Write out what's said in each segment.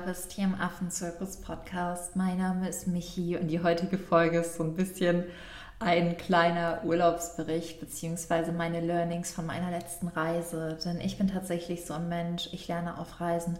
bist hier im Affenzirkus Podcast. Mein Name ist Michi und die heutige Folge ist so ein bisschen ein kleiner Urlaubsbericht beziehungsweise meine Learnings von meiner letzten Reise. Denn ich bin tatsächlich so ein Mensch, ich lerne auf Reisen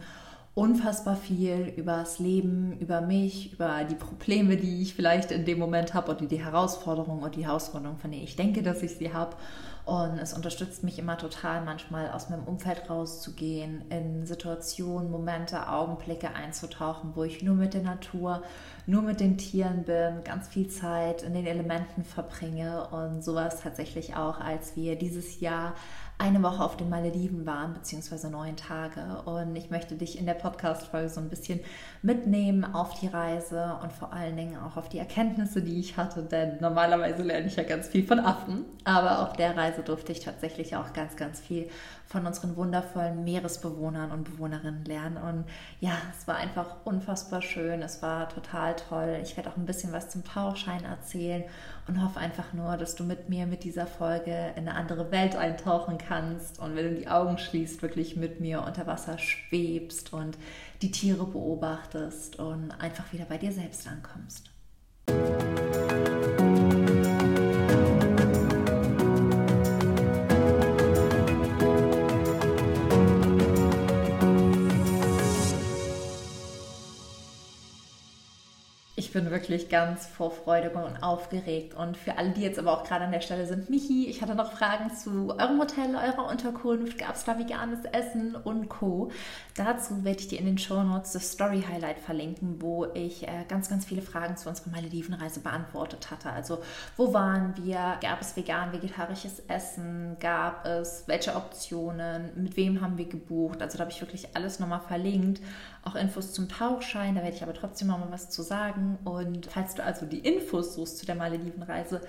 unfassbar viel über das Leben, über mich, über die Probleme, die ich vielleicht in dem Moment habe oder die Herausforderungen und die Herausforderungen, von denen ich denke, dass ich sie habe. Und es unterstützt mich immer total, manchmal aus meinem Umfeld rauszugehen, in Situationen, Momente, Augenblicke einzutauchen, wo ich nur mit der Natur, nur mit den Tieren bin, ganz viel Zeit in den Elementen verbringe. Und sowas tatsächlich auch, als wir dieses Jahr eine Woche auf den Malediven waren, beziehungsweise neun Tage. Und ich möchte dich in der Podcast-Folge so ein bisschen mitnehmen auf die Reise und vor allen Dingen auch auf die Erkenntnisse, die ich hatte. Denn normalerweise lerne ich ja ganz viel von Affen, aber auf der Reise durfte ich tatsächlich auch ganz, ganz viel von unseren wundervollen Meeresbewohnern und Bewohnerinnen lernen. Und ja, es war einfach unfassbar schön. Es war total toll. Ich werde auch ein bisschen was zum Tauchschein erzählen und hoffe einfach nur, dass du mit mir mit dieser Folge in eine andere Welt eintauchen kannst und wenn du die Augen schließt, wirklich mit mir unter Wasser schwebst und die Tiere beobachtest und einfach wieder bei dir selbst ankommst. Bin wirklich ganz vor Freude und aufgeregt. Und für alle, die jetzt aber auch gerade an der Stelle sind, Michi, ich hatte noch Fragen zu eurem Hotel, eurer Unterkunft, gab es da veganes Essen und Co. Dazu werde ich dir in den Show Notes das Story Highlight verlinken, wo ich äh, ganz, ganz viele Fragen zu unserer Maledivenreise beantwortet hatte. Also, wo waren wir? Gab es vegan, vegetarisches Essen? Gab es welche Optionen? Mit wem haben wir gebucht? Also, da habe ich wirklich alles nochmal verlinkt. Auch Infos zum Tauchschein, da werde ich aber trotzdem nochmal was zu sagen. Und falls du also die Infos suchst zu der Maledivenreise,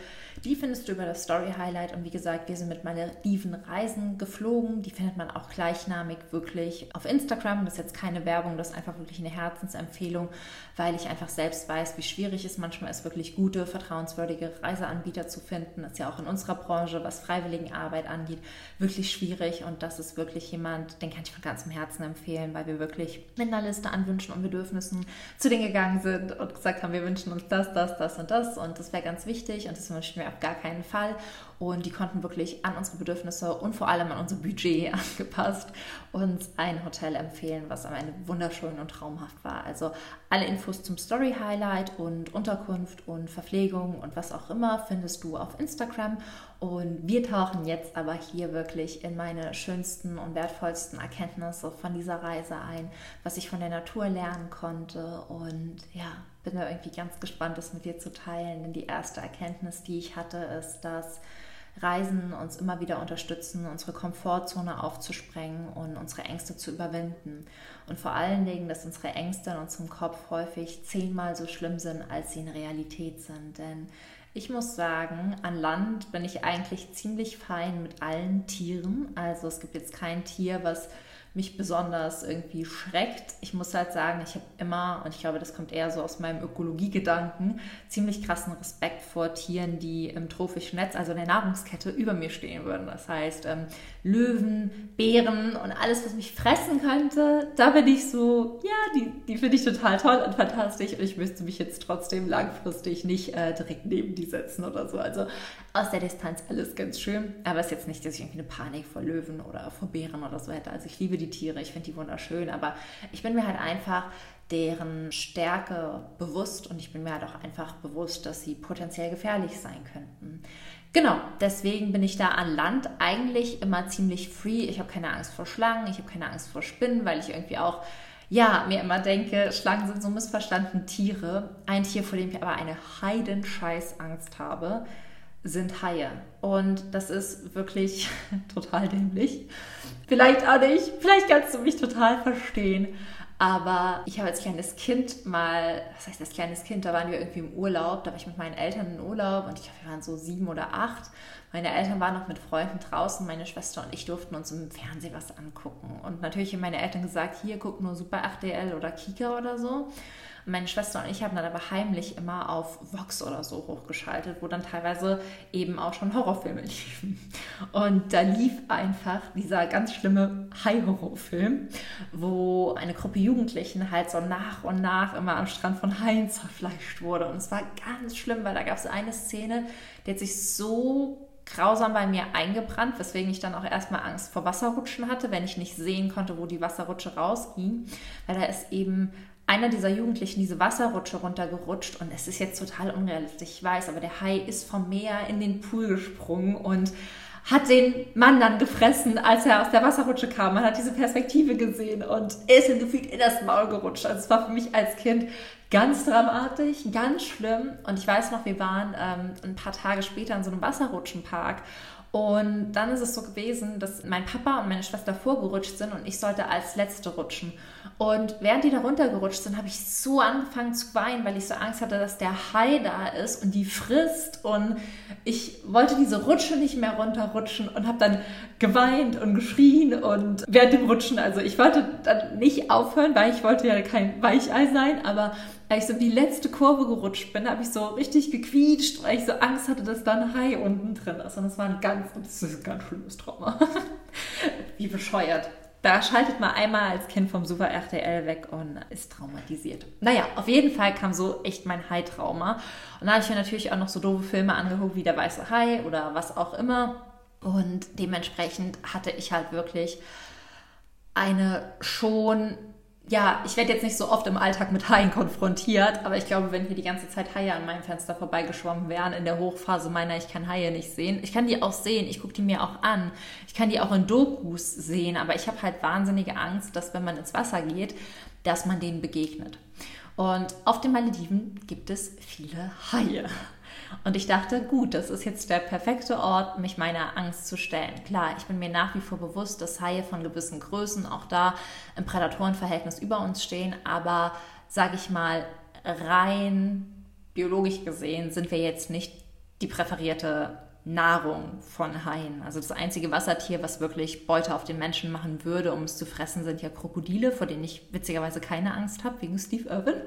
die findest du über das Story Highlight. Und wie gesagt, wir sind mit Maledivenreisen geflogen. Die findet man auch gleichnamig wirklich auf Instagram. Das ist jetzt keine Werbung, das ist einfach wirklich eine Herzensempfehlung, weil ich einfach selbst weiß, wie schwierig es manchmal ist, wirklich gute, vertrauenswürdige Reiseanbieter zu finden. Das ist ja auch in unserer Branche, was Freiwilligenarbeit angeht, wirklich schwierig. Und das ist wirklich jemand, den kann ich von ganzem Herzen empfehlen, weil wir wirklich mit einer Liste an Wünschen und Bedürfnissen zu denen gegangen sind und gesagt haben, wir wünschen uns das, das, das und das und das wäre ganz wichtig und das wünschen wir auf gar keinen Fall. Und die konnten wirklich an unsere Bedürfnisse und vor allem an unser Budget angepasst uns ein Hotel empfehlen, was am Ende wunderschön und traumhaft war. Also alle Infos zum Story Highlight und Unterkunft und Verpflegung und was auch immer findest du auf Instagram. Und wir tauchen jetzt aber hier wirklich in meine schönsten und wertvollsten Erkenntnisse von dieser Reise ein, was ich von der Natur lernen konnte. Und ja, bin da irgendwie ganz gespannt, das mit dir zu teilen. Denn die erste Erkenntnis, die ich hatte, ist, dass Reisen uns immer wieder unterstützen, unsere Komfortzone aufzusprengen und unsere Ängste zu überwinden. Und vor allen Dingen, dass unsere Ängste in unserem Kopf häufig zehnmal so schlimm sind, als sie in Realität sind. Denn ich muss sagen, an Land bin ich eigentlich ziemlich fein mit allen Tieren. Also es gibt jetzt kein Tier, was mich besonders irgendwie schreckt. Ich muss halt sagen, ich habe immer, und ich glaube, das kommt eher so aus meinem Ökologiegedanken, ziemlich krassen Respekt vor Tieren, die im trophischen Netz, also in der Nahrungskette, über mir stehen würden. Das heißt, ähm, Löwen, Bären und alles, was mich fressen könnte, da bin ich so, ja, die, die finde ich total toll und fantastisch und ich müsste mich jetzt trotzdem langfristig nicht äh, direkt neben die setzen oder so. Also aus der Distanz alles ganz schön, aber es ist jetzt nicht, dass ich irgendwie eine Panik vor Löwen oder vor Bären oder so hätte. Also ich liebe die Tiere, ich finde die wunderschön, aber ich bin mir halt einfach deren Stärke bewusst und ich bin mir halt auch einfach bewusst, dass sie potenziell gefährlich sein könnten. Genau, deswegen bin ich da an Land eigentlich immer ziemlich free. Ich habe keine Angst vor Schlangen, ich habe keine Angst vor Spinnen, weil ich irgendwie auch ja, mir immer denke, Schlangen sind so missverstandene Tiere. Ein Tier, vor dem ich aber eine Heidenscheiß-Angst habe, sind Haie. Und das ist wirklich total dämlich. Vielleicht auch nicht. Vielleicht kannst du mich total verstehen. Aber ich habe als kleines Kind mal, was heißt als kleines Kind, da waren wir irgendwie im Urlaub, da war ich mit meinen Eltern in Urlaub und ich glaube, wir waren so sieben oder acht. Meine Eltern waren noch mit Freunden draußen, meine Schwester und ich durften uns im Fernsehen was angucken. Und natürlich haben meine Eltern gesagt, hier guck nur Super 8DL oder Kika oder so. Meine Schwester und ich haben dann aber heimlich immer auf Vox oder so hochgeschaltet, wo dann teilweise eben auch schon Horrorfilme liefen. Und da lief einfach dieser ganz schlimme Hai-Horrorfilm, wo eine Gruppe Jugendlichen halt so nach und nach immer am Strand von Haien zerfleischt wurde. Und es war ganz schlimm, weil da gab es eine Szene, die hat sich so grausam bei mir eingebrannt, weswegen ich dann auch erstmal Angst vor Wasserrutschen hatte, wenn ich nicht sehen konnte, wo die Wasserrutsche rausging, weil da ist eben einer dieser Jugendlichen diese Wasserrutsche runtergerutscht und es ist jetzt total unrealistisch, ich weiß, aber der Hai ist vom Meer in den Pool gesprungen und hat den Mann dann gefressen, als er aus der Wasserrutsche kam. Man hat diese Perspektive gesehen und ist ihm gefühlt in das Maul gerutscht. Also es war für mich als Kind ganz dramatisch, ganz schlimm. Und ich weiß noch, wir waren ähm, ein paar Tage später in so einem Wasserrutschenpark und dann ist es so gewesen, dass mein Papa und meine Schwester vorgerutscht sind und ich sollte als Letzte rutschen. Und während die da runtergerutscht sind, habe ich so angefangen zu weinen, weil ich so Angst hatte, dass der Hai da ist und die frisst. Und ich wollte diese Rutsche nicht mehr runterrutschen und habe dann geweint und geschrien und während dem Rutschen, also ich wollte dann nicht aufhören, weil ich wollte ja kein Weichei sein, aber als ich so die letzte Kurve gerutscht bin, habe ich so richtig gequietscht, weil ich so Angst hatte, dass da ein Hai unten drin ist. Und das war ein ganz, das ist ein ganz schlimmes Trauma. Wie bescheuert. Da schaltet man einmal als Kind vom Super RTL weg und ist traumatisiert. Naja, auf jeden Fall kam so echt mein Hai-Trauma. Und da habe ich mir natürlich auch noch so doofe Filme angeguckt, wie Der Weiße Hai oder was auch immer. Und dementsprechend hatte ich halt wirklich eine schon ja, ich werde jetzt nicht so oft im Alltag mit Haien konfrontiert, aber ich glaube, wenn hier die ganze Zeit Haie an meinem Fenster vorbeigeschwommen wären, in der Hochphase meiner, ich kann Haie nicht sehen. Ich kann die auch sehen, ich gucke die mir auch an. Ich kann die auch in Dokus sehen, aber ich habe halt wahnsinnige Angst, dass wenn man ins Wasser geht, dass man denen begegnet. Und auf den Malediven gibt es viele Haie. Und ich dachte, gut, das ist jetzt der perfekte Ort, mich meiner Angst zu stellen. Klar, ich bin mir nach wie vor bewusst, dass Haie von gewissen Größen auch da im Prädatorenverhältnis über uns stehen, aber sage ich mal, rein biologisch gesehen sind wir jetzt nicht die präferierte Nahrung von Haien. Also das einzige Wassertier, was wirklich Beute auf den Menschen machen würde, um es zu fressen, sind ja Krokodile, vor denen ich witzigerweise keine Angst habe, wegen Steve Irwin.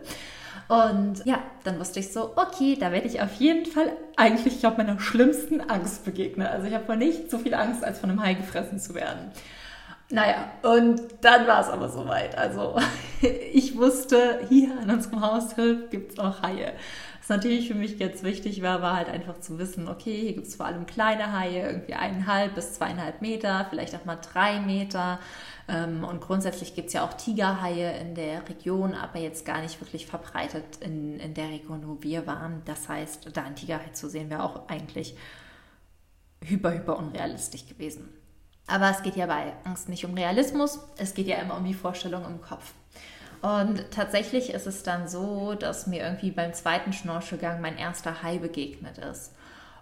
Und ja, dann wusste ich so, okay, da werde ich auf jeden Fall eigentlich, ich glaube, meiner schlimmsten Angst begegnen. Also ich habe vor nicht so viel Angst, als von einem Hai gefressen zu werden. Naja, und dann war es aber soweit. Also ich wusste, hier an unserem Haushilf gibt es auch Haie. Was natürlich für mich jetzt wichtig war, war halt einfach zu wissen, okay, hier gibt es vor allem kleine Haie, irgendwie eineinhalb bis zweieinhalb Meter, vielleicht auch mal drei Meter. Ähm, und grundsätzlich gibt es ja auch Tigerhaie in der Region, aber jetzt gar nicht wirklich verbreitet in, in der Region, wo wir waren. Das heißt, da ein Tigerhai zu sehen, wäre auch eigentlich hyper, hyper unrealistisch gewesen. Aber es geht ja bei Angst nicht um Realismus, es geht ja immer um die Vorstellung im Kopf. Und tatsächlich ist es dann so, dass mir irgendwie beim zweiten Schnorchelgang mein erster Hai begegnet ist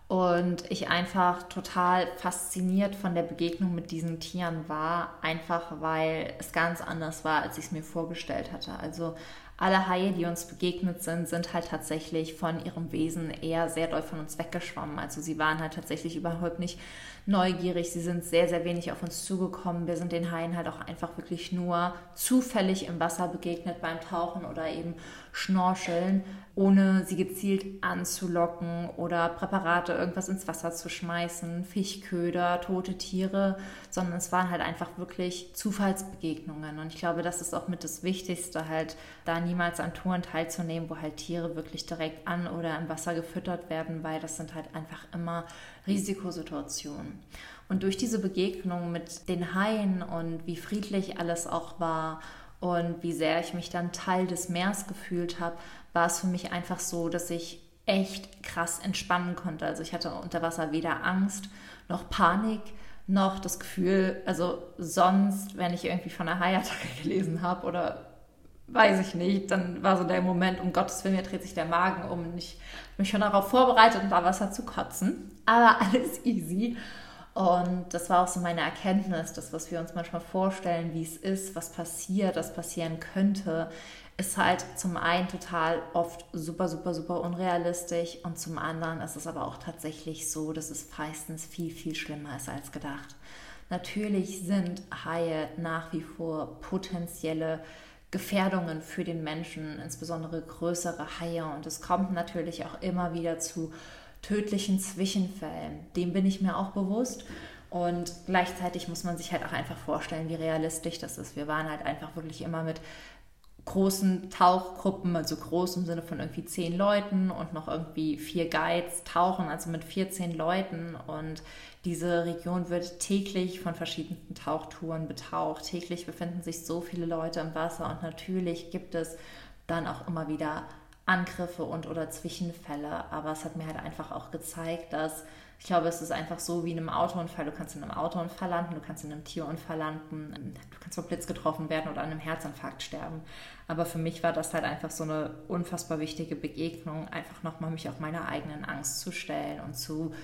und ich einfach total fasziniert von der Begegnung mit diesen Tieren war, einfach weil es ganz anders war, als ich es mir vorgestellt hatte. Also alle Haie, die uns begegnet sind, sind halt tatsächlich von ihrem Wesen eher sehr doll von uns weggeschwommen. Also sie waren halt tatsächlich überhaupt nicht neugierig, sie sind sehr, sehr wenig auf uns zugekommen. Wir sind den Haien halt auch einfach wirklich nur zufällig im Wasser begegnet beim Tauchen oder eben Schnorcheln, ohne sie gezielt anzulocken oder Präparate, irgendwas ins Wasser zu schmeißen, Fischköder, tote Tiere, sondern es waren halt einfach wirklich Zufallsbegegnungen. Und ich glaube, das ist auch mit das Wichtigste, halt da niemals an Touren teilzunehmen, wo halt Tiere wirklich direkt an oder im Wasser gefüttert werden, weil das sind halt einfach immer Risikosituation. Und durch diese Begegnung mit den Haien und wie friedlich alles auch war und wie sehr ich mich dann Teil des Meers gefühlt habe, war es für mich einfach so, dass ich echt krass entspannen konnte. Also ich hatte unter Wasser weder Angst noch Panik noch das Gefühl, also sonst, wenn ich irgendwie von einer Haiattacke gelesen habe oder weiß ich nicht, dann war so der Moment, um Gottes Willen, mir dreht sich der Magen um und ich mich schon darauf vorbereitet, unter Wasser zu kotzen. Aber alles easy. Und das war auch so meine Erkenntnis, das, was wir uns manchmal vorstellen, wie es ist, was passiert, was passieren könnte, ist halt zum einen total oft super, super, super unrealistisch und zum anderen ist es aber auch tatsächlich so, dass es meistens viel, viel schlimmer ist als gedacht. Natürlich sind Haie nach wie vor potenzielle Gefährdungen für den Menschen, insbesondere größere Haie. Und es kommt natürlich auch immer wieder zu tödlichen Zwischenfällen. Dem bin ich mir auch bewusst. Und gleichzeitig muss man sich halt auch einfach vorstellen, wie realistisch das ist. Wir waren halt einfach wirklich immer mit großen Tauchgruppen, also groß im Sinne von irgendwie zehn Leuten und noch irgendwie vier Guides tauchen, also mit 14 Leuten. Und diese Region wird täglich von verschiedenen Tauchtouren betaucht. Täglich befinden sich so viele Leute im Wasser und natürlich gibt es dann auch immer wieder Angriffe und oder Zwischenfälle. Aber es hat mir halt einfach auch gezeigt, dass ich glaube, es ist einfach so wie in einem Autounfall. Du kannst in einem Autounfall landen, du kannst in einem Tierunfall landen, du kannst vom Blitz getroffen werden oder an einem Herzinfarkt sterben. Aber für mich war das halt einfach so eine unfassbar wichtige Begegnung, einfach nochmal mich auf meine eigenen Angst zu stellen und zu,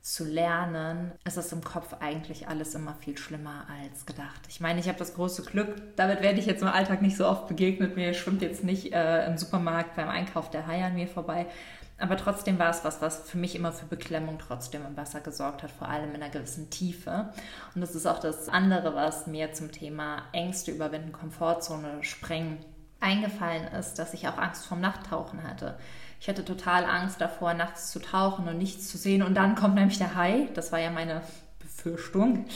zu lernen. Es ist im Kopf eigentlich alles immer viel schlimmer als gedacht. Ich meine, ich habe das große Glück, damit werde ich jetzt im Alltag nicht so oft begegnet. Mir schwimmt jetzt nicht äh, im Supermarkt beim Einkauf der Hai an mir vorbei. Aber trotzdem war es was, was für mich immer für Beklemmung trotzdem im Wasser gesorgt hat, vor allem in einer gewissen Tiefe. Und das ist auch das andere, was mir zum Thema Ängste überwinden, Komfortzone sprengen eingefallen ist, dass ich auch Angst vorm Nachttauchen hatte. Ich hatte total Angst davor, nachts zu tauchen und nichts zu sehen. Und dann kommt nämlich der Hai. Das war ja meine Befürchtung.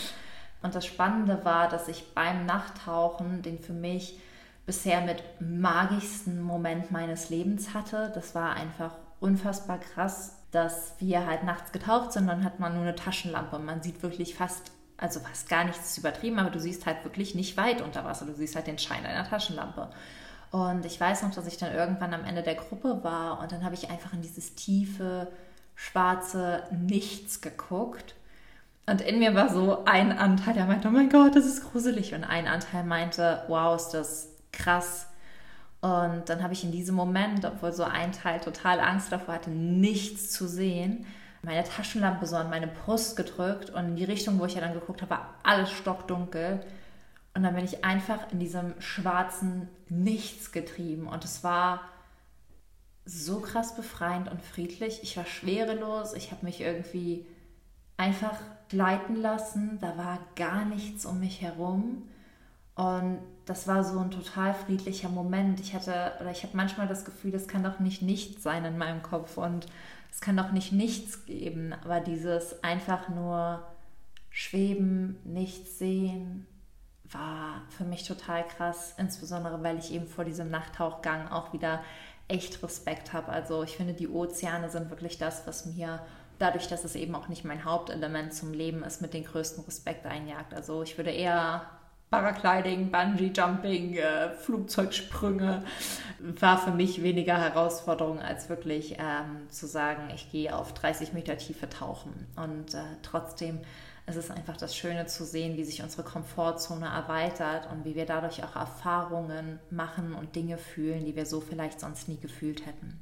Und das Spannende war, dass ich beim Nachttauchen den für mich bisher mit magischsten Moment meines Lebens hatte. Das war einfach unfassbar krass, dass wir halt nachts getaucht sind, dann hat man nur eine Taschenlampe. Man sieht wirklich fast, also fast gar nichts übertrieben, aber du siehst halt wirklich nicht weit unter Wasser. Du siehst halt den Schein einer Taschenlampe. Und ich weiß noch, dass ich dann irgendwann am Ende der Gruppe war und dann habe ich einfach in dieses tiefe, schwarze Nichts geguckt. Und in mir war so ein Anteil, der meinte, oh mein Gott, das ist gruselig. Und ein Anteil meinte, wow, ist das krass und dann habe ich in diesem Moment, obwohl so ein Teil total Angst davor hatte, nichts zu sehen, meine Taschenlampe so an meine Brust gedrückt und in die Richtung, wo ich ja dann geguckt habe, war alles stockdunkel. Und dann bin ich einfach in diesem schwarzen Nichts getrieben. Und es war so krass befreiend und friedlich. Ich war schwerelos. Ich habe mich irgendwie einfach gleiten lassen. Da war gar nichts um mich herum. Und das war so ein total friedlicher Moment. Ich hatte, oder ich habe manchmal das Gefühl, das kann doch nicht nichts sein in meinem Kopf und es kann doch nicht nichts geben. Aber dieses einfach nur schweben, nichts sehen, war für mich total krass. Insbesondere, weil ich eben vor diesem Nachttauchgang auch wieder echt Respekt habe. Also ich finde, die Ozeane sind wirklich das, was mir dadurch, dass es eben auch nicht mein Hauptelement zum Leben ist, mit den größten Respekt einjagt. Also ich würde eher Paragliding, Bungee Jumping, äh, Flugzeugsprünge war für mich weniger Herausforderung als wirklich ähm, zu sagen, ich gehe auf 30 Meter Tiefe tauchen. Und äh, trotzdem es ist einfach das Schöne zu sehen, wie sich unsere Komfortzone erweitert und wie wir dadurch auch Erfahrungen machen und Dinge fühlen, die wir so vielleicht sonst nie gefühlt hätten.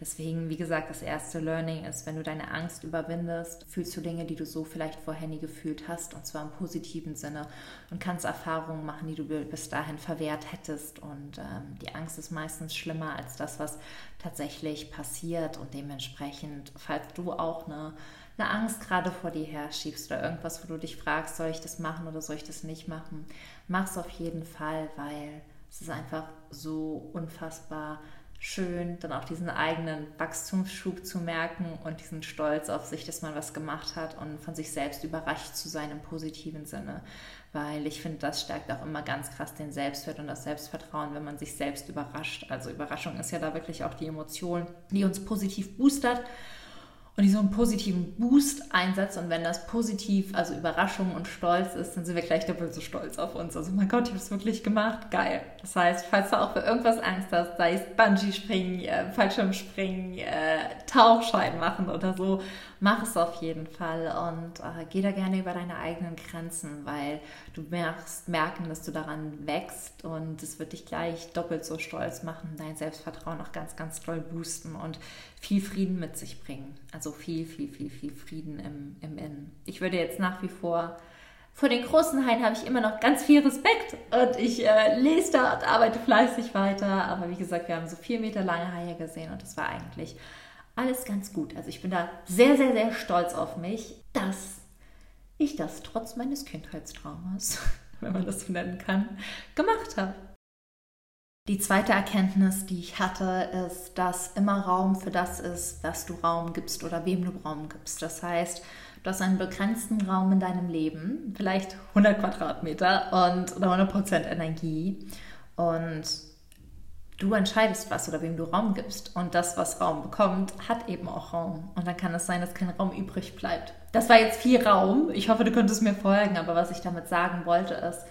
Deswegen, wie gesagt, das erste Learning ist, wenn du deine Angst überwindest, fühlst du Dinge, die du so vielleicht vorher nie gefühlt hast, und zwar im positiven Sinne und kannst Erfahrungen machen, die du bis dahin verwehrt hättest. Und ähm, die Angst ist meistens schlimmer als das, was tatsächlich passiert und dementsprechend, falls du auch eine eine Angst gerade vor dir her schiebst oder irgendwas, wo du dich fragst, soll ich das machen oder soll ich das nicht machen, mach es auf jeden Fall, weil es ist einfach so unfassbar schön, dann auch diesen eigenen Wachstumsschub zu merken und diesen Stolz auf sich, dass man was gemacht hat und von sich selbst überrascht zu sein im positiven Sinne. Weil ich finde, das stärkt auch immer ganz krass den Selbstwert und das Selbstvertrauen, wenn man sich selbst überrascht. Also Überraschung ist ja da wirklich auch die Emotion, die uns positiv boostert und die so einen positiven Boost einsetzt. Und wenn das positiv, also Überraschung und Stolz ist, dann sind wir gleich doppelt so stolz auf uns. Also, mein Gott, ich habe es wirklich gemacht. Geil. Das heißt, falls du auch für irgendwas Angst hast, sei es Bungee-Springen, äh, Fallschirmspringen, äh, Tauchschein machen oder so, mach es auf jeden Fall und äh, geh da gerne über deine eigenen Grenzen, weil du merkst, merken, dass du daran wächst und es wird dich gleich doppelt so stolz machen, dein Selbstvertrauen auch ganz, ganz doll boosten und viel Frieden mit sich bringen. Also viel, viel, viel, viel Frieden im, im Innen. Ich würde jetzt nach wie vor vor den großen Haien habe ich immer noch ganz viel Respekt und ich äh, lese da und arbeite fleißig weiter. Aber wie gesagt, wir haben so vier Meter lange Haie gesehen und das war eigentlich alles ganz gut. Also ich bin da sehr, sehr, sehr stolz auf mich, dass ich das trotz meines Kindheitstraumas, wenn man das so nennen kann, gemacht habe. Die zweite Erkenntnis, die ich hatte, ist, dass immer Raum für das ist, was du Raum gibst oder wem du Raum gibst. Das heißt, Du hast einen begrenzten Raum in deinem Leben, vielleicht 100 Quadratmeter und oder 100 Prozent Energie. Und du entscheidest was oder wem du Raum gibst. Und das, was Raum bekommt, hat eben auch Raum. Und dann kann es sein, dass kein Raum übrig bleibt. Das war jetzt viel Raum. Ich hoffe, du könntest mir folgen. Aber was ich damit sagen wollte, ist,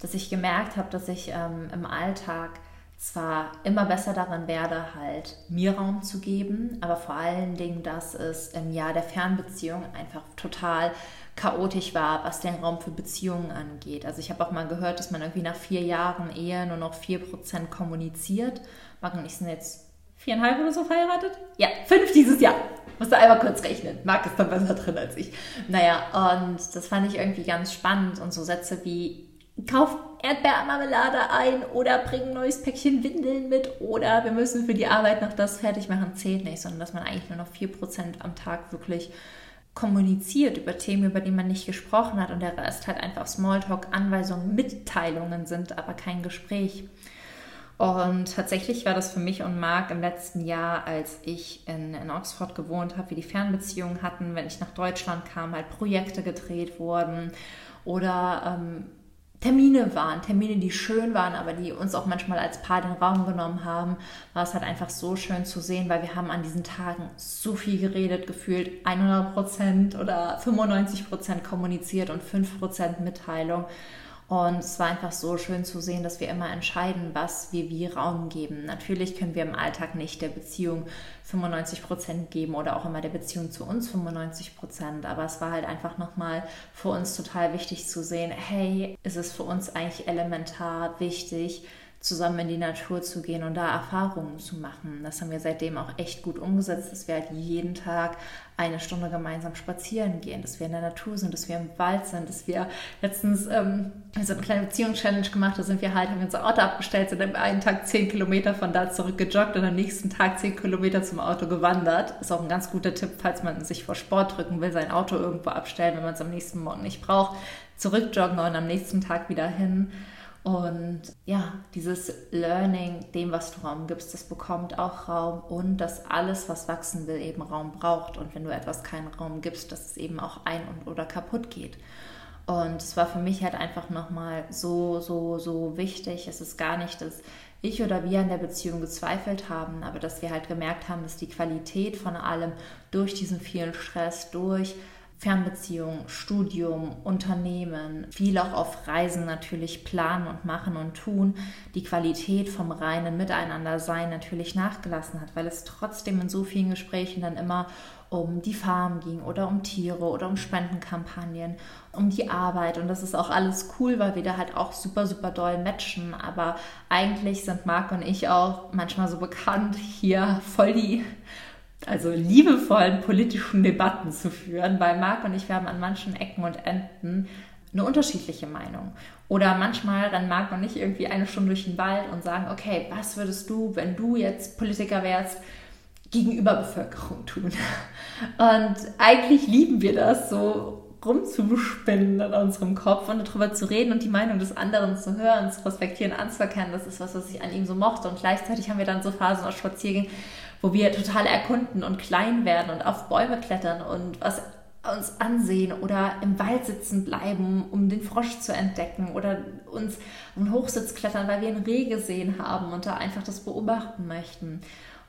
dass ich gemerkt habe, dass ich ähm, im Alltag zwar immer besser darin werde, halt mir Raum zu geben, aber vor allen Dingen, dass es im Jahr der Fernbeziehung einfach total chaotisch war, was den Raum für Beziehungen angeht. Also ich habe auch mal gehört, dass man irgendwie nach vier Jahren Ehe nur noch vier Prozent kommuniziert. Marc und ich sind jetzt viereinhalb oder so verheiratet? Ja, fünf dieses Jahr. Musst du einmal kurz rechnen. Marc ist dann besser drin als ich. Naja, und das fand ich irgendwie ganz spannend und so Sätze wie kauf Erdbeermarmelade ein oder bring ein neues Päckchen Windeln mit oder wir müssen für die Arbeit noch das fertig machen, zählt nicht, sondern dass man eigentlich nur noch 4% am Tag wirklich kommuniziert über Themen, über die man nicht gesprochen hat und der Rest halt einfach Smalltalk, Anweisungen, Mitteilungen sind, aber kein Gespräch. Und tatsächlich war das für mich und Marc im letzten Jahr, als ich in, in Oxford gewohnt habe, wir die Fernbeziehungen hatten, wenn ich nach Deutschland kam, halt Projekte gedreht wurden oder ähm, Termine waren, Termine, die schön waren, aber die uns auch manchmal als Paar den Raum genommen haben, war es halt einfach so schön zu sehen, weil wir haben an diesen Tagen so viel geredet, gefühlt 100% oder 95% kommuniziert und 5% Mitteilung. Und es war einfach so schön zu sehen, dass wir immer entscheiden, was wir wie Raum geben. Natürlich können wir im Alltag nicht der Beziehung 95 Prozent geben oder auch immer der Beziehung zu uns 95 Prozent. Aber es war halt einfach nochmal für uns total wichtig zu sehen, hey, ist es für uns eigentlich elementar wichtig, zusammen in die Natur zu gehen und da Erfahrungen zu machen. Das haben wir seitdem auch echt gut umgesetzt, dass wir halt jeden Tag eine Stunde gemeinsam spazieren gehen, dass wir in der Natur sind, dass wir im Wald sind, dass wir letztens ähm, so eine kleine Beziehungschallenge gemacht, da sind wir halt, haben wir unser Auto abgestellt, sind am einen Tag zehn Kilometer von da zurück gejoggt und am nächsten Tag zehn Kilometer zum Auto gewandert. Ist auch ein ganz guter Tipp, falls man sich vor Sport drücken will, sein Auto irgendwo abstellen, wenn man es am nächsten Morgen nicht braucht, zurückjoggen und am nächsten Tag wieder hin. Und ja, dieses Learning, dem, was du Raum gibst, das bekommt auch Raum und dass alles, was wachsen will, eben Raum braucht. Und wenn du etwas keinen Raum gibst, dass es eben auch ein- und oder kaputt geht. Und es war für mich halt einfach nochmal so, so, so wichtig. Es ist gar nicht, dass ich oder wir an der Beziehung gezweifelt haben, aber dass wir halt gemerkt haben, dass die Qualität von allem durch diesen vielen Stress, durch Fernbeziehung, Studium, Unternehmen, viel auch auf Reisen natürlich planen und machen und tun, die Qualität vom reinen Miteinandersein natürlich nachgelassen hat, weil es trotzdem in so vielen Gesprächen dann immer um die Farm ging oder um Tiere oder um Spendenkampagnen, um die Arbeit. Und das ist auch alles cool, weil wir da halt auch super, super doll matchen, aber eigentlich sind Marc und ich auch manchmal so bekannt, hier voll die also liebevollen politischen Debatten zu führen, weil Marc und ich, wir haben an manchen Ecken und Enden eine unterschiedliche Meinung. Oder manchmal rennen Marc und ich irgendwie eine Stunde durch den Wald und sagen, okay, was würdest du, wenn du jetzt Politiker wärst, gegenüber Bevölkerung tun? Und eigentlich lieben wir das, so rumzuspinnen in unserem Kopf und darüber zu reden und die Meinung des anderen zu hören, zu respektieren, anzuerkennen. Das ist was, was ich an ihm so mochte. Und gleichzeitig haben wir dann so Phasen aus Spaziergängen, wo wir total erkunden und klein werden und auf Bäume klettern und was uns ansehen oder im Wald sitzen bleiben, um den Frosch zu entdecken oder uns einen Hochsitz klettern, weil wir einen Reh gesehen haben und da einfach das beobachten möchten.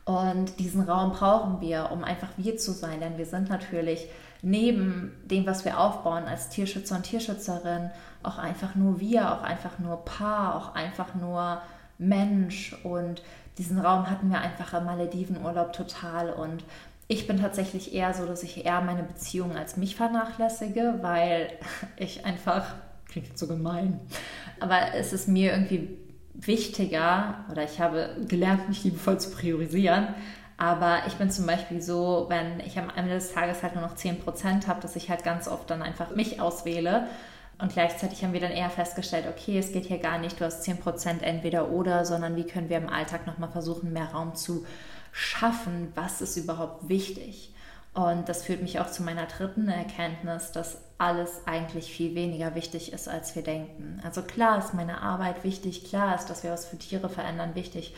Und diesen Raum brauchen wir, um einfach wir zu sein, denn wir sind natürlich neben dem, was wir aufbauen als Tierschützer und Tierschützerin, auch einfach nur wir, auch einfach nur Paar, auch einfach nur Mensch und diesen Raum hatten wir einfach im Maledivenurlaub total und Ich bin tatsächlich eher so, dass ich eher meine Beziehung als mich vernachlässige, weil ich einfach, klingt so gemein, aber es ist mir irgendwie wichtiger oder ich habe gelernt, mich liebevoll zu priorisieren. Aber ich bin zum Beispiel so, wenn ich am Ende des Tages halt nur noch 10% habe, dass ich halt ganz oft dann einfach mich auswähle. Und gleichzeitig haben wir dann eher festgestellt, okay, es geht hier gar nicht, du hast 10% entweder oder, sondern wie können wir im Alltag nochmal versuchen, mehr Raum zu schaffen, was ist überhaupt wichtig. Und das führt mich auch zu meiner dritten Erkenntnis, dass alles eigentlich viel weniger wichtig ist, als wir denken. Also klar ist meine Arbeit wichtig, klar ist, dass wir was für Tiere verändern wichtig,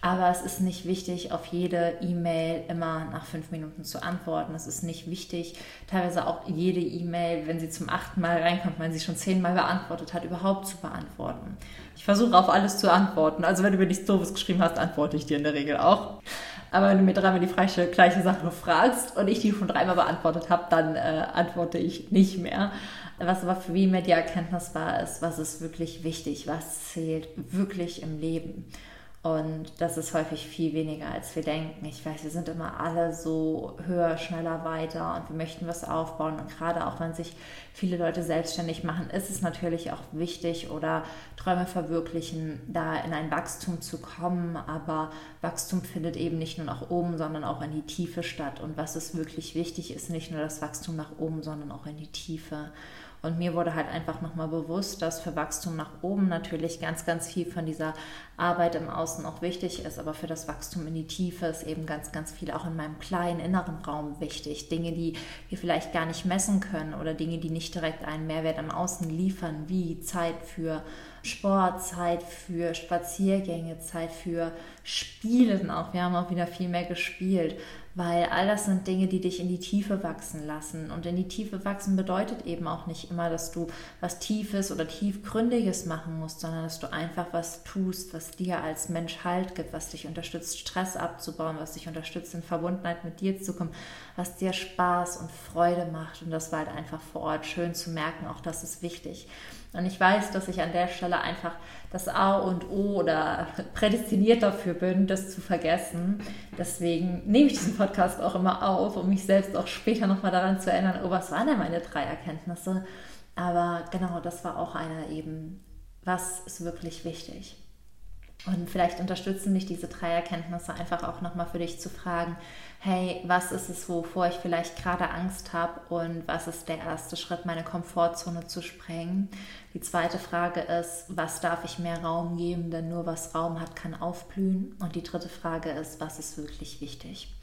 aber es ist nicht wichtig, auf jede E-Mail immer nach fünf Minuten zu antworten. Es ist nicht wichtig, teilweise auch jede E-Mail, wenn sie zum achten Mal reinkommt, wenn sie schon zehnmal beantwortet hat, überhaupt zu beantworten. Ich versuche auf alles zu antworten. Also wenn du mir nichts Doofes geschrieben hast, antworte ich dir in der Regel auch. Aber wenn du mir dreimal die gleiche, gleiche Sache fragst und ich die schon dreimal beantwortet habe, dann äh, antworte ich nicht mehr. Was aber für mich mehr die Erkenntnis war, ist, was ist wirklich wichtig, was zählt wirklich im Leben. Und das ist häufig viel weniger, als wir denken. Ich weiß, wir sind immer alle so höher, schneller, weiter und wir möchten was aufbauen. Und gerade auch wenn sich viele Leute selbstständig machen, ist es natürlich auch wichtig oder Träume verwirklichen, da in ein Wachstum zu kommen. Aber Wachstum findet eben nicht nur nach oben, sondern auch in die Tiefe statt. Und was ist wirklich wichtig, ist nicht nur das Wachstum nach oben, sondern auch in die Tiefe. Und mir wurde halt einfach nochmal bewusst, dass für Wachstum nach oben natürlich ganz, ganz viel von dieser Arbeit im Außen auch wichtig ist, aber für das Wachstum in die Tiefe ist eben ganz, ganz viel auch in meinem kleinen inneren Raum wichtig. Dinge, die wir vielleicht gar nicht messen können oder Dinge, die nicht direkt einen Mehrwert im Außen liefern, wie Zeit für Sport, Zeit für Spaziergänge, Zeit für Spielen auch. Wir haben auch wieder viel mehr gespielt weil all das sind Dinge, die dich in die Tiefe wachsen lassen. Und in die Tiefe wachsen bedeutet eben auch nicht immer, dass du was Tiefes oder Tiefgründiges machen musst, sondern dass du einfach was tust, was dir als Mensch Halt gibt, was dich unterstützt, Stress abzubauen, was dich unterstützt, in Verbundenheit mit dir zu kommen, was dir Spaß und Freude macht. Und das war halt einfach vor Ort schön zu merken, auch das ist wichtig. Und ich weiß, dass ich an der Stelle einfach das A und O oder prädestiniert dafür bin, das zu vergessen. Deswegen nehme ich diesen Podcast auch immer auf, um mich selbst auch später nochmal daran zu erinnern, oh, was waren denn meine drei Erkenntnisse? Aber genau, das war auch einer eben, was ist wirklich wichtig? Und vielleicht unterstützen dich diese drei Erkenntnisse einfach auch nochmal für dich zu fragen, hey, was ist es, wovor ich vielleicht gerade Angst habe und was ist der erste Schritt, meine Komfortzone zu sprengen? Die zweite Frage ist, was darf ich mehr Raum geben, denn nur was Raum hat, kann aufblühen. Und die dritte Frage ist, was ist wirklich wichtig?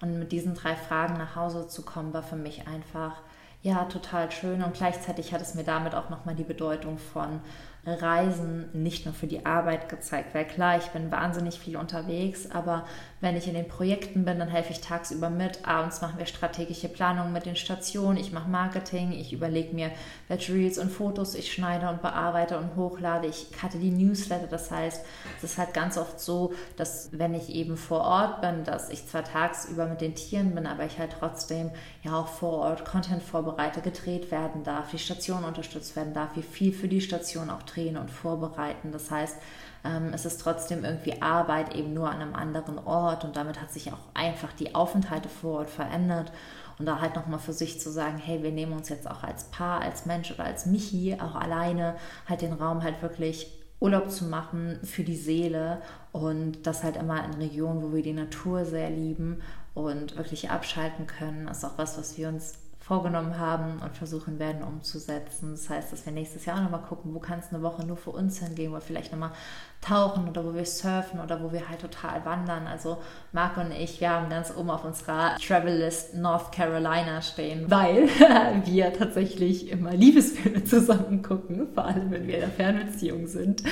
Und mit diesen drei Fragen nach Hause zu kommen, war für mich einfach ja total schön und gleichzeitig hat es mir damit auch nochmal die Bedeutung von Reisen nicht nur für die Arbeit gezeigt, weil klar, ich bin wahnsinnig viel unterwegs, aber wenn ich in den Projekten bin, dann helfe ich tagsüber mit. Abends machen wir strategische Planungen mit den Stationen, ich mache Marketing, ich überlege mir, welche Reels und Fotos ich schneide und bearbeite und hochlade. Ich hatte die Newsletter, das heißt, es ist halt ganz oft so, dass wenn ich eben vor Ort bin, dass ich zwar tagsüber mit den Tieren bin, aber ich halt trotzdem ja auch vor Ort Content vorbereite, gedreht werden darf, die Station unterstützt werden darf, wie viel für die Station auch drehen und vorbereiten. Das heißt, ähm, es ist trotzdem irgendwie Arbeit eben nur an einem anderen Ort und damit hat sich auch einfach die Aufenthalte vor Ort verändert. Und da halt nochmal für sich zu sagen, hey, wir nehmen uns jetzt auch als Paar, als Mensch oder als Michi auch alleine halt den Raum halt wirklich Urlaub zu machen für die Seele und das halt immer in Regionen, wo wir die Natur sehr lieben und wirklich abschalten können, ist auch was, was wir uns vorgenommen haben und versuchen werden umzusetzen. Das heißt, dass wir nächstes Jahr nochmal gucken, wo kann es eine Woche nur für uns hingehen, wo wir vielleicht nochmal tauchen oder wo wir surfen oder wo wir halt total wandern. Also Marco und ich, wir haben ganz oben auf unserer Travel List North Carolina stehen, weil wir tatsächlich immer Liebesfilme zusammen gucken, vor allem wenn wir in der Fernbeziehung sind.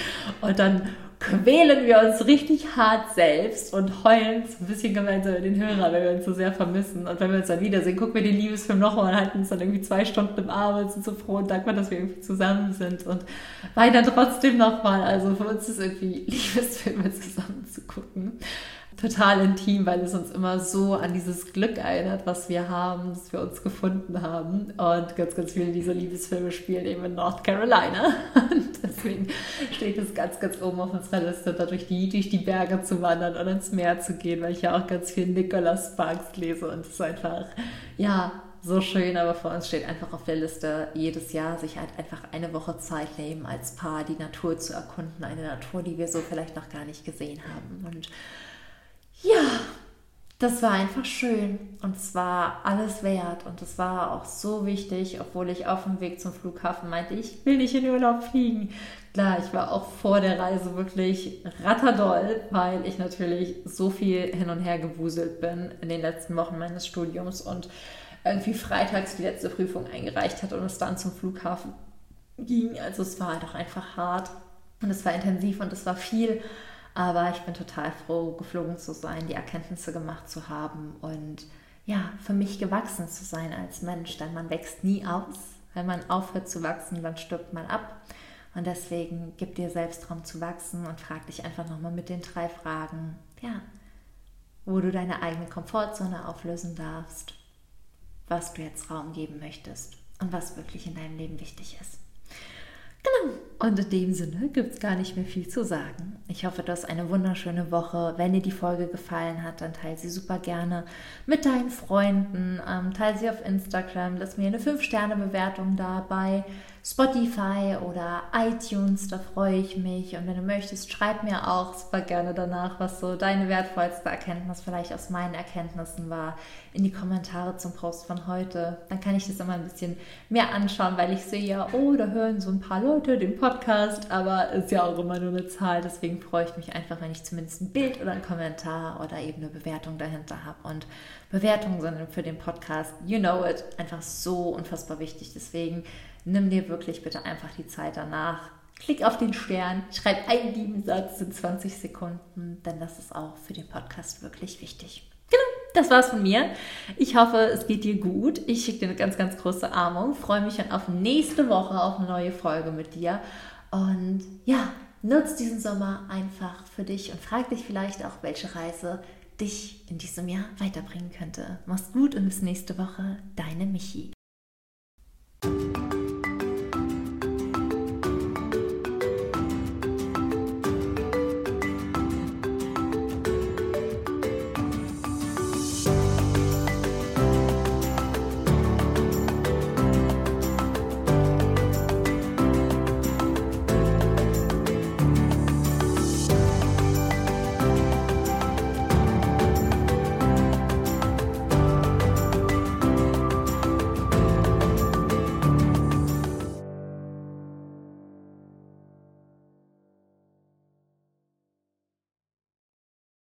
Und dann quälen wir uns richtig hart selbst und heulen so ein bisschen gemeinsam mit den Hörern, weil wir uns so sehr vermissen. Und wenn wir uns dann wiedersehen, gucken wir den Liebesfilm nochmal und halten uns dann irgendwie zwei Stunden im Arm und sind so froh und dankbar, dass wir irgendwie zusammen sind und dann trotzdem nochmal. Also für uns ist irgendwie Liebesfilme zusammen zu gucken total intim, weil es uns immer so an dieses Glück erinnert, was wir haben, das wir uns gefunden haben. Und ganz, ganz viele dieser Liebesfilme spielen eben in North Carolina. Und Deswegen steht es ganz, ganz oben auf unserer Liste, da durch die, durch die Berge zu wandern und ins Meer zu gehen, weil ich ja auch ganz viel Nicholas Sparks lese und es ist einfach, ja, so schön, aber vor uns steht einfach auf der Liste, jedes Jahr sich halt einfach eine Woche Zeit nehmen, als Paar die Natur zu erkunden. Eine Natur, die wir so vielleicht noch gar nicht gesehen haben. Und ja, das war einfach schön und es war alles wert und es war auch so wichtig, obwohl ich auf dem Weg zum Flughafen meinte, ich will nicht in Urlaub fliegen. Klar, ich war auch vor der Reise wirklich ratterdoll, weil ich natürlich so viel hin und her gewuselt bin in den letzten Wochen meines Studiums und irgendwie freitags die letzte Prüfung eingereicht hat und es dann zum Flughafen ging. Also es war doch einfach hart und es war intensiv und es war viel. Aber ich bin total froh, geflogen zu sein, die Erkenntnisse gemacht zu haben und ja, für mich gewachsen zu sein als Mensch, denn man wächst nie aus. Wenn man aufhört zu wachsen, dann stirbt man ab. Und deswegen gib dir selbst Raum zu wachsen und frag dich einfach nochmal mit den drei Fragen, ja, wo du deine eigene Komfortzone auflösen darfst was du jetzt Raum geben möchtest und was wirklich in deinem Leben wichtig ist. Genau. Und in dem Sinne gibt es gar nicht mehr viel zu sagen. Ich hoffe, du hast eine wunderschöne Woche. Wenn dir die Folge gefallen hat, dann teile sie super gerne mit deinen Freunden. Ähm, teile sie auf Instagram. Lass mir eine 5-Sterne-Bewertung da bei Spotify oder iTunes, da freue ich mich. Und wenn du möchtest, schreib mir auch super gerne danach, was so deine wertvollste Erkenntnis vielleicht aus meinen Erkenntnissen war, in die Kommentare zum Post von heute. Dann kann ich das immer ein bisschen mehr anschauen, weil ich sehe ja, oh, da hören so ein paar Leute den Podcast, aber ist ja auch immer nur eine Zahl. Deswegen freue ich mich einfach, wenn ich zumindest ein Bild oder einen Kommentar oder eben eine Bewertung dahinter habe. Und Bewertungen sind für den Podcast, you know it, einfach so unfassbar wichtig. Deswegen nimm dir wirklich bitte einfach die Zeit danach. Klick auf den Stern, schreib einen lieben Satz in 20 Sekunden, denn das ist auch für den Podcast wirklich wichtig. Genau, das war's von mir. Ich hoffe, es geht dir gut. Ich schicke dir eine ganz, ganz große Armung. Freue mich schon auf nächste Woche auf eine neue Folge mit dir. Und ja, nutz diesen Sommer einfach für dich und frag dich vielleicht auch, welche Reise dich in diesem Jahr weiterbringen könnte. Mach's gut und bis nächste Woche. Deine Michi.